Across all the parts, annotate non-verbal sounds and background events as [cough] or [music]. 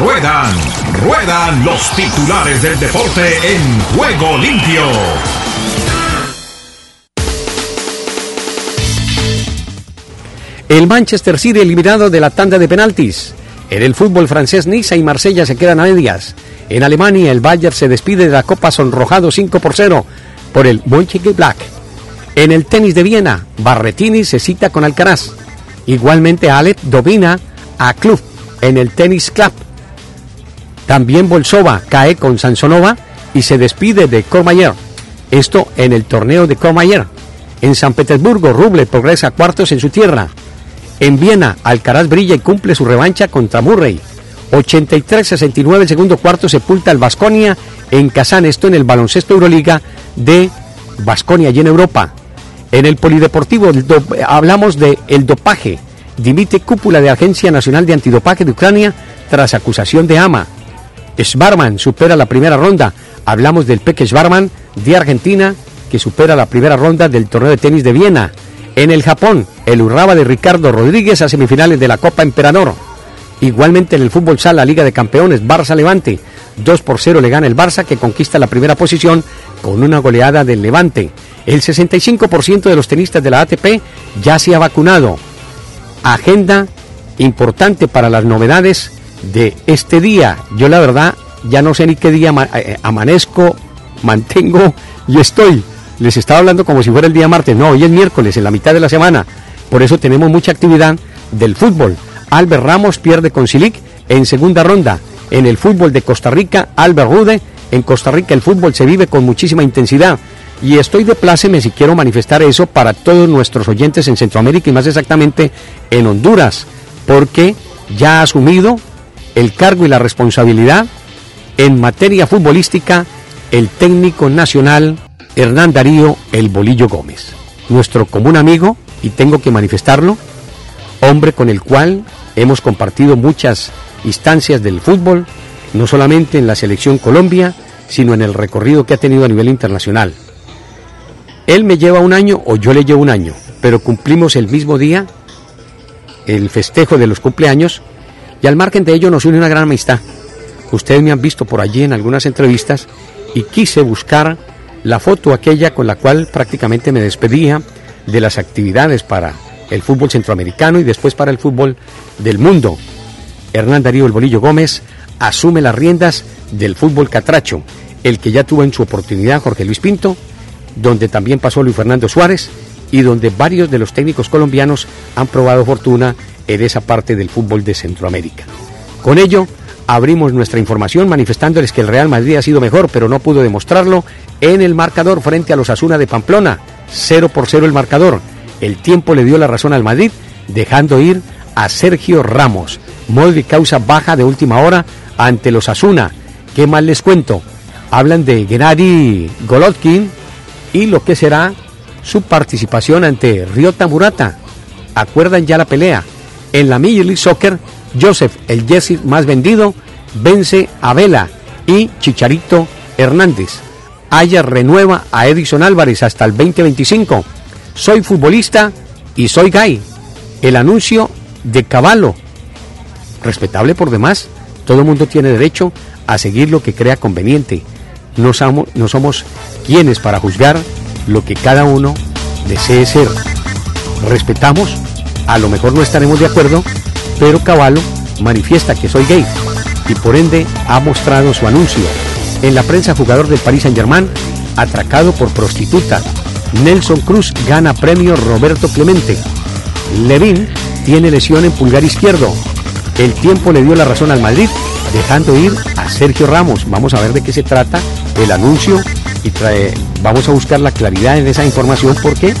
Ruedan, ruedan los titulares del deporte en juego limpio. El Manchester City eliminado de la tanda de penaltis. En el fútbol francés, Niza y Marsella se quedan a medias. En Alemania, el Bayern se despide de la Copa sonrojado 5 por 0 por el Black. En el tenis de Viena, Barretini se cita con Alcaraz. Igualmente, Alep domina a Club en el Tennis Club. También Bolsova cae con Sansonova y se despide de Kormayer. Esto en el torneo de Kormayer. En San Petersburgo, Ruble progresa a cuartos en su tierra. En Viena, Alcaraz brilla y cumple su revancha contra Murray. 83-69 el segundo cuarto sepulta el Vasconia en Kazán, esto en el baloncesto Euroliga de Vasconia y en Europa. En el polideportivo hablamos de el dopaje. Dimite cúpula de Agencia Nacional de Antidopaje de Ucrania tras acusación de AMA. Schwarman supera la primera ronda. Hablamos del Peque Schwarman de Argentina que supera la primera ronda del torneo de tenis de Viena. En el Japón, el Urraba de Ricardo Rodríguez a semifinales de la Copa Emperador. Igualmente en el fútbol sala, Liga de Campeones, Barça Levante. 2 por 0 le gana el Barça que conquista la primera posición con una goleada del Levante. El 65% de los tenistas de la ATP ya se ha vacunado. Agenda importante para las novedades de este día. Yo la verdad ya no sé ni qué día eh, amanezco, [laughs] mantengo y estoy. Les estaba hablando como si fuera el día martes. No, hoy es miércoles, en la mitad de la semana. Por eso tenemos mucha actividad del fútbol. Albert Ramos pierde con Silic en segunda ronda. En el fútbol de Costa Rica, Albert Rude. En Costa Rica el fútbol se vive con muchísima intensidad. Y estoy de pláceme si quiero manifestar eso para todos nuestros oyentes en Centroamérica y más exactamente en Honduras, porque ya ha asumido el cargo y la responsabilidad en materia futbolística el técnico nacional Hernán Darío El Bolillo Gómez, nuestro común amigo, y tengo que manifestarlo, hombre con el cual hemos compartido muchas instancias del fútbol, no solamente en la selección Colombia, sino en el recorrido que ha tenido a nivel internacional. Él me lleva un año o yo le llevo un año, pero cumplimos el mismo día el festejo de los cumpleaños y al margen de ello nos une una gran amistad. Ustedes me han visto por allí en algunas entrevistas y quise buscar la foto aquella con la cual prácticamente me despedía de las actividades para el fútbol centroamericano y después para el fútbol del mundo. Hernán Darío El Bolillo Gómez asume las riendas del fútbol catracho, el que ya tuvo en su oportunidad Jorge Luis Pinto, donde también pasó Luis Fernando Suárez y donde varios de los técnicos colombianos han probado fortuna en esa parte del fútbol de Centroamérica. Con ello, abrimos nuestra información manifestándoles que el Real Madrid ha sido mejor, pero no pudo demostrarlo en el marcador frente a los Asuna de Pamplona. 0 por 0 el marcador. El tiempo le dio la razón al Madrid, dejando ir a Sergio Ramos. Modo causa baja de última hora ante los Asuna. ¿Qué más les cuento? Hablan de Gennady Golovkin y lo que será su participación ante Ryota Murata. Acuerdan ya la pelea. En la Major League Soccer, Joseph, el jersey más vendido, vence a Vela y Chicharito Hernández. Haya renueva a Edison Álvarez hasta el 2025. Soy futbolista y soy gay. El anuncio de Caballo. Respetable por demás. Todo el mundo tiene derecho a seguir lo que crea conveniente. No somos, no somos quienes para juzgar lo que cada uno desee ser. Respetamos, a lo mejor no estaremos de acuerdo, pero Caballo manifiesta que soy gay y por ende ha mostrado su anuncio. En la prensa jugador del Paris Saint Germain, atracado por prostituta. Nelson Cruz gana premio Roberto Clemente. Levin tiene lesión en pulgar izquierdo. El tiempo le dio la razón al Madrid, dejando ir a Sergio Ramos. Vamos a ver de qué se trata el anuncio y trae, vamos a buscar la claridad en esa información porque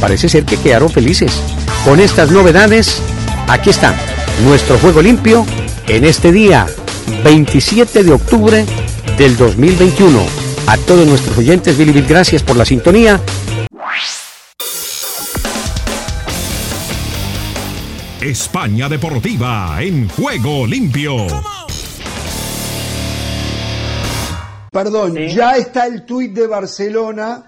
parece ser que quedaron felices. Con estas novedades, aquí está nuestro juego limpio en este día 27 de octubre del 2021. A todos nuestros oyentes, Billy gracias por la sintonía. España Deportiva en juego limpio. Perdón, ya está el tuit de Barcelona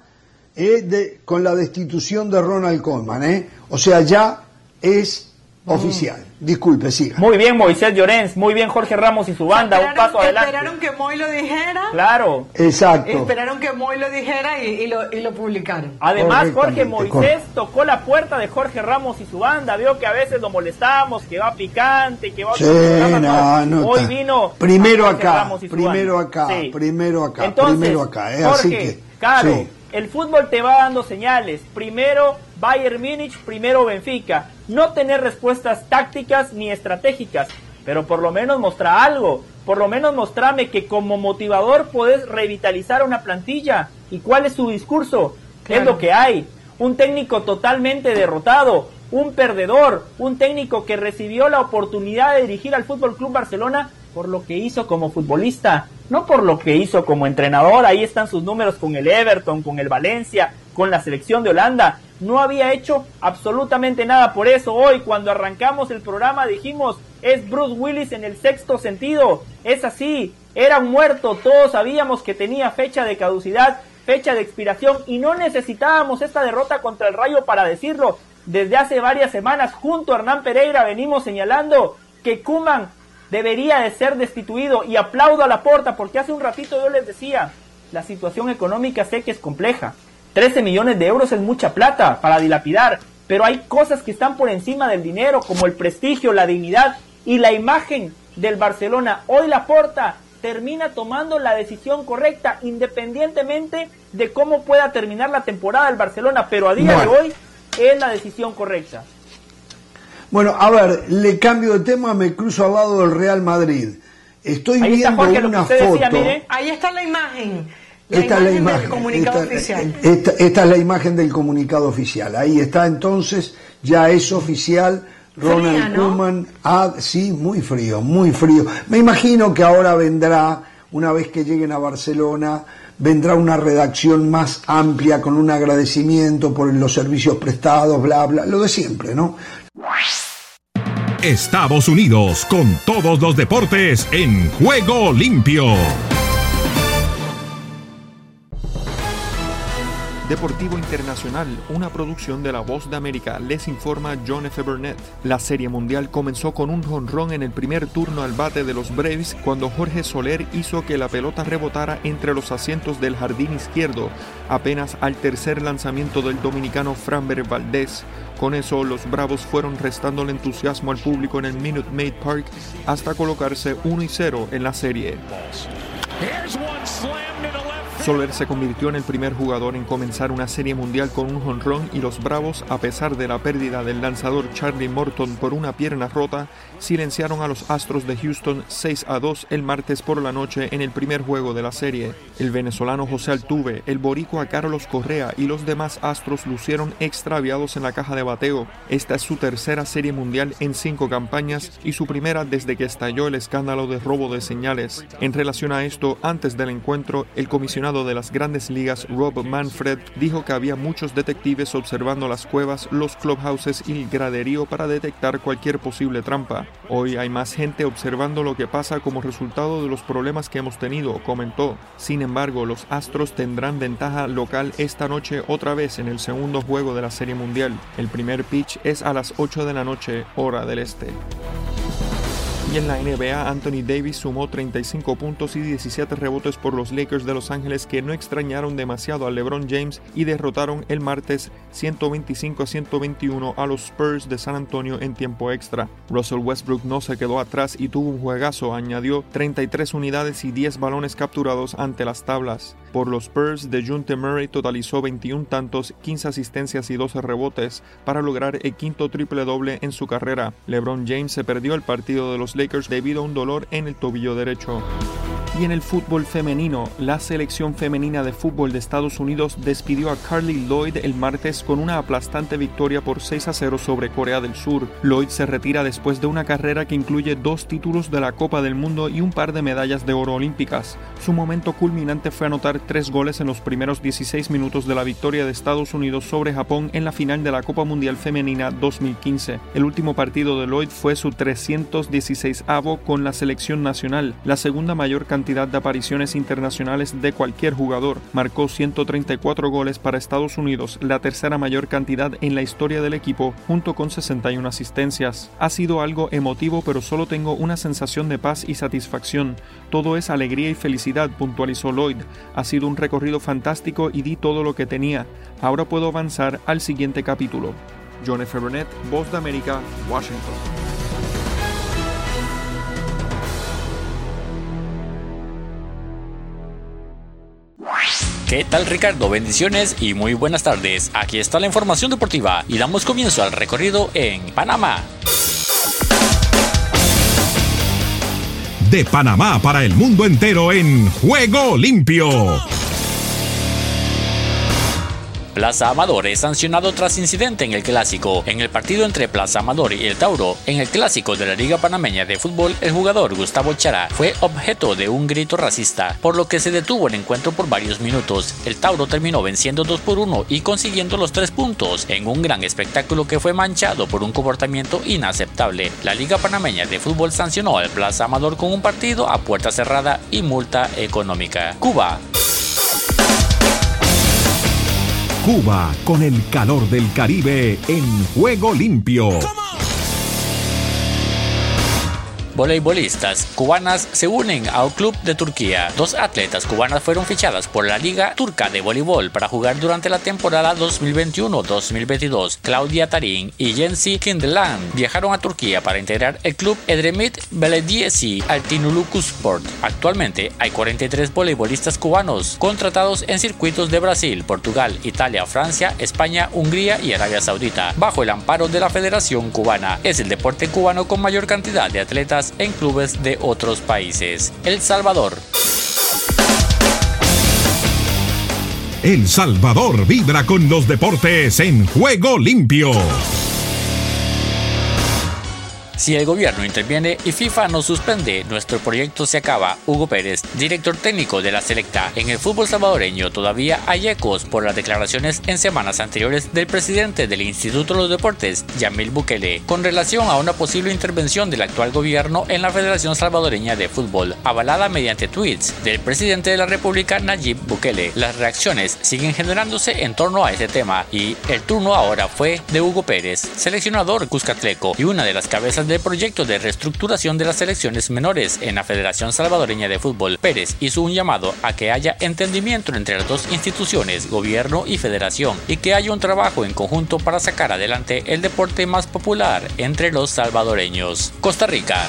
eh, con la destitución de Ronald Koeman. Eh. O sea, ya es Oficial. Disculpe, siga. Muy bien, Moisés Llorens. Muy bien, Jorge Ramos y su banda. un paso adelante. Esperaron que Moy lo dijera. Claro. Exacto. Esperaron que Moy lo dijera y, lo, y lo, publicaron. Además, Jorge Moisés tocó la puerta de Jorge Ramos y su banda. Vio que a veces lo molestamos, que va picante, que va sí, no, no, Hoy vino. Primero acá, primero acá, primero acá, primero acá. Jorge, Así que, claro, el fútbol te va dando señales. Primero Bayern Múnich, primero Benfica. No tener respuestas tácticas ni estratégicas, pero por lo menos mostrar algo. Por lo menos mostrame que como motivador puedes revitalizar una plantilla. ¿Y cuál es su discurso? ¿Qué es lo que hay? Un técnico totalmente derrotado, un perdedor, un técnico que recibió la oportunidad de dirigir al Fútbol Club Barcelona por lo que hizo como futbolista, no por lo que hizo como entrenador. Ahí están sus números con el Everton, con el Valencia, con la selección de Holanda no había hecho absolutamente nada por eso. Hoy cuando arrancamos el programa dijimos, es Bruce Willis en el sexto sentido. Es así, era muerto, todos sabíamos que tenía fecha de caducidad, fecha de expiración y no necesitábamos esta derrota contra el Rayo para decirlo. Desde hace varias semanas junto a Hernán Pereira venimos señalando que Kuman debería de ser destituido y aplaudo a la porta porque hace un ratito yo les decía, la situación económica sé que es compleja, 13 millones de euros es mucha plata para dilapidar, pero hay cosas que están por encima del dinero, como el prestigio, la dignidad y la imagen del Barcelona. Hoy la Porta termina tomando la decisión correcta, independientemente de cómo pueda terminar la temporada del Barcelona, pero a día de hoy es la decisión correcta. Bueno, a ver, le cambio de tema, me cruzo al lado del Real Madrid. Estoy viendo una foto. ahí está la imagen esta es la imagen del comunicado oficial. Esta, es la imagen del comunicado oficial. Ahí está entonces, ya es oficial. Ronald Koeman, ah, sí, muy frío, muy frío. Me imagino que ahora vendrá, una vez que lleguen a Barcelona, vendrá una redacción más amplia con un agradecimiento por los servicios prestados, bla, bla, lo de siempre, ¿no? Estados Unidos con todos los deportes en juego limpio. Deportivo Internacional, una producción de La Voz de América, les informa John F. Burnett. La Serie Mundial comenzó con un jonrón en el primer turno al bate de los Braves cuando Jorge Soler hizo que la pelota rebotara entre los asientos del jardín izquierdo, apenas al tercer lanzamiento del dominicano Framber Valdez. Con eso, los Bravos fueron restando el entusiasmo al público en el Minute Maid Park hasta colocarse 1 y 0 en la serie. Soler se convirtió en el primer jugador en comenzar una serie mundial con un jonrón y los Bravos, a pesar de la pérdida del lanzador Charlie Morton por una pierna rota, silenciaron a los Astros de Houston 6 a 2 el martes por la noche en el primer juego de la serie. El venezolano José Altuve, el boricua Carlos Correa y los demás Astros lucieron extraviados en la caja de bateo. Esta es su tercera serie mundial en cinco campañas y su primera desde que estalló el escándalo de robo de señales. En relación a esto, antes del encuentro, el comisionado de las grandes ligas Rob Manfred dijo que había muchos detectives observando las cuevas, los clubhouses y el graderío para detectar cualquier posible trampa. Hoy hay más gente observando lo que pasa como resultado de los problemas que hemos tenido, comentó. Sin embargo, los Astros tendrán ventaja local esta noche otra vez en el segundo juego de la Serie Mundial. El primer pitch es a las 8 de la noche, hora del este. Y en la NBA, Anthony Davis sumó 35 puntos y 17 rebotes por los Lakers de Los Ángeles que no extrañaron demasiado a LeBron James y derrotaron el martes 125 a 121 a los Spurs de San Antonio en tiempo extra. Russell Westbrook no se quedó atrás y tuvo un juegazo, añadió 33 unidades y 10 balones capturados ante las tablas. Por los Spurs, de Junte Murray totalizó 21 tantos, 15 asistencias y 12 rebotes para lograr el quinto triple doble en su carrera. LeBron James se perdió el partido de los Lakers debido a un dolor en el tobillo derecho. Y en el fútbol femenino, la selección femenina de fútbol de Estados Unidos despidió a Carly Lloyd el martes con una aplastante victoria por 6 a 0 sobre Corea del Sur. Lloyd se retira después de una carrera que incluye dos títulos de la Copa del Mundo y un par de medallas de oro olímpicas. Su momento culminante fue anotar tres goles en los primeros 16 minutos de la victoria de Estados Unidos sobre Japón en la final de la Copa Mundial Femenina 2015. El último partido de Lloyd fue su 316avo con la selección nacional, la segunda mayor cantidad cantidad de apariciones internacionales de cualquier jugador. Marcó 134 goles para Estados Unidos, la tercera mayor cantidad en la historia del equipo, junto con 61 asistencias. Ha sido algo emotivo, pero solo tengo una sensación de paz y satisfacción. Todo es alegría y felicidad, puntualizó Lloyd. Ha sido un recorrido fantástico y di todo lo que tenía. Ahora puedo avanzar al siguiente capítulo. John F. Burnett, Voz de América, Washington. ¿Qué tal Ricardo? Bendiciones y muy buenas tardes. Aquí está la información deportiva y damos comienzo al recorrido en Panamá. De Panamá para el mundo entero en Juego Limpio. Plaza Amador es sancionado tras incidente en el clásico. En el partido entre Plaza Amador y el Tauro, en el clásico de la Liga Panameña de Fútbol, el jugador Gustavo Chara fue objeto de un grito racista, por lo que se detuvo el encuentro por varios minutos. El Tauro terminó venciendo 2 por 1 y consiguiendo los 3 puntos en un gran espectáculo que fue manchado por un comportamiento inaceptable. La Liga Panameña de Fútbol sancionó al Plaza Amador con un partido a puerta cerrada y multa económica. Cuba Cuba con el calor del Caribe en juego limpio. Voleibolistas cubanas se unen a un club de Turquía. Dos atletas cubanas fueron fichadas por la Liga Turca de Voleibol para jugar durante la temporada 2021-2022. Claudia Tarin y Jensi Kindelan viajaron a Turquía para integrar el club Edremit Belediyesi Altinulukusport. Actualmente hay 43 voleibolistas cubanos contratados en circuitos de Brasil, Portugal, Italia, Francia, España, Hungría y Arabia Saudita, bajo el amparo de la Federación Cubana. Es el deporte cubano con mayor cantidad de atletas en clubes de otros países. El Salvador. El Salvador vibra con los deportes en juego limpio. Si el gobierno interviene y FIFA nos suspende, nuestro proyecto se acaba. Hugo Pérez, director técnico de la Selecta. En el fútbol salvadoreño todavía hay ecos por las declaraciones en semanas anteriores del presidente del Instituto de los Deportes, Yamil Bukele, con relación a una posible intervención del actual gobierno en la Federación Salvadoreña de Fútbol, avalada mediante tweets del presidente de la República, Nayib Bukele. Las reacciones siguen generándose en torno a este tema y el turno ahora fue de Hugo Pérez, seleccionador Cuscatleco y una de las cabezas del proyecto de reestructuración de las selecciones menores en la Federación Salvadoreña de Fútbol, Pérez hizo un llamado a que haya entendimiento entre las dos instituciones, gobierno y federación, y que haya un trabajo en conjunto para sacar adelante el deporte más popular entre los salvadoreños. Costa Rica.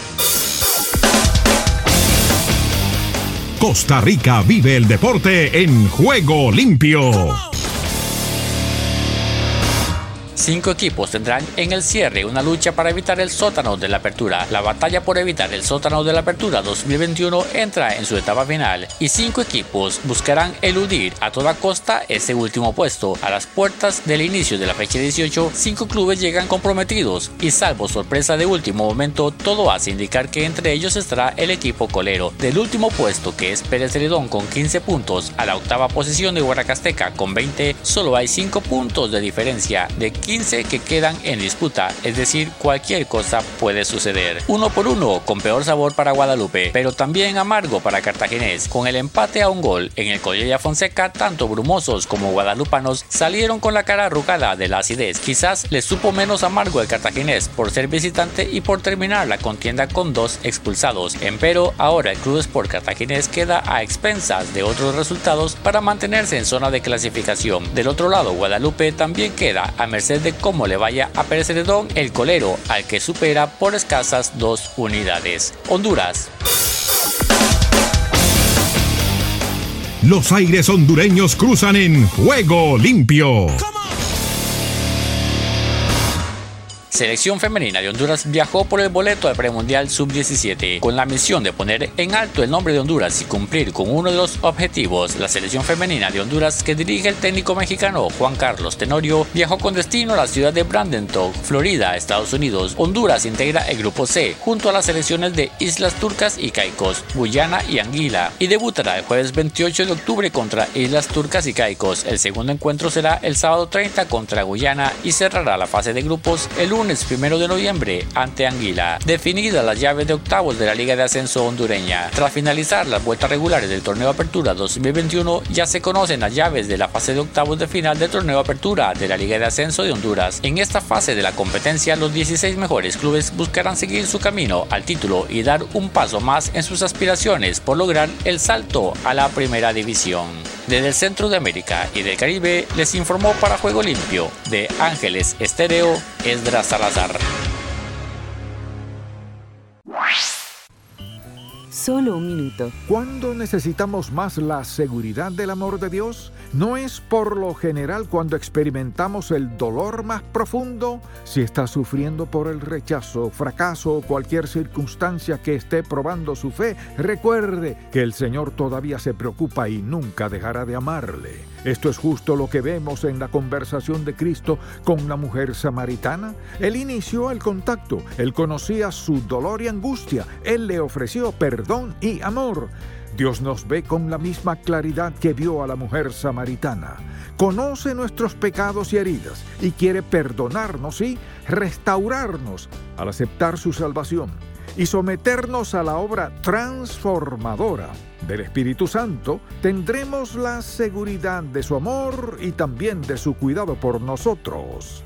Costa Rica vive el deporte en juego limpio. Cinco equipos tendrán en el cierre una lucha para evitar el sótano de la apertura. La batalla por evitar el sótano de la apertura 2021 entra en su etapa final y cinco equipos buscarán eludir a toda costa ese último puesto. A las puertas del inicio de la fecha 18, cinco clubes llegan comprometidos y salvo sorpresa de último momento, todo hace indicar que entre ellos estará el equipo colero. Del último puesto que es Pérez Celedón con 15 puntos a la octava posición de Guaracasteca con 20, solo hay 5 puntos de diferencia de 15 que quedan en disputa, es decir, cualquier cosa puede suceder. Uno por uno, con peor sabor para Guadalupe, pero también amargo para Cartaginés. Con el empate a un gol en el Collella Fonseca, tanto brumosos como guadalupanos salieron con la cara arrugada de la acidez. Quizás les supo menos amargo el Cartaginés por ser visitante y por terminar la contienda con dos expulsados. Empero, ahora el Club Sport Cartaginés queda a expensas de otros resultados para mantenerse en zona de clasificación. Del otro lado, Guadalupe también queda a merced de cómo le vaya a Pérez Celedón el colero, al que supera por escasas dos unidades. Honduras. Los aires hondureños cruzan en juego limpio. Selección femenina de Honduras viajó por el boleto al premundial sub-17 con la misión de poner en alto el nombre de Honduras y cumplir con uno de los objetivos. La selección femenina de Honduras que dirige el técnico mexicano Juan Carlos Tenorio viajó con destino a la ciudad de Brandenton, Florida, Estados Unidos. Honduras integra el grupo C junto a las selecciones de Islas Turcas y Caicos, Guyana y Anguila y debutará el jueves 28 de octubre contra Islas Turcas y Caicos. El segundo encuentro será el sábado 30 contra Guyana y cerrará la fase de grupos el lunes lunes 1 de noviembre ante Anguila. Definida las llaves de octavos de la Liga de Ascenso hondureña. Tras finalizar las vueltas regulares del torneo Apertura 2021, ya se conocen las llaves de la fase de octavos de final del torneo Apertura de la Liga de Ascenso de Honduras. En esta fase de la competencia, los 16 mejores clubes buscarán seguir su camino al título y dar un paso más en sus aspiraciones por lograr el salto a la primera división. Desde el centro de América y del Caribe les informó para Juego Limpio de Ángeles Estéreo Esdras Salazar. Solo un minuto. ¿Cuándo necesitamos más la seguridad del amor de Dios? ¿No es por lo general cuando experimentamos el dolor más profundo? Si está sufriendo por el rechazo, fracaso o cualquier circunstancia que esté probando su fe, recuerde que el Señor todavía se preocupa y nunca dejará de amarle. Esto es justo lo que vemos en la conversación de Cristo con la mujer samaritana. Él inició el contacto, él conocía su dolor y angustia, él le ofreció perdón y amor. Dios nos ve con la misma claridad que vio a la mujer samaritana. Conoce nuestros pecados y heridas y quiere perdonarnos y restaurarnos al aceptar su salvación y someternos a la obra transformadora del Espíritu Santo, tendremos la seguridad de su amor y también de su cuidado por nosotros.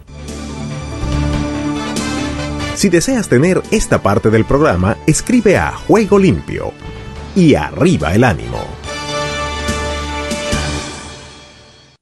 Si deseas tener esta parte del programa, escribe a Juego Limpio y arriba el ánimo.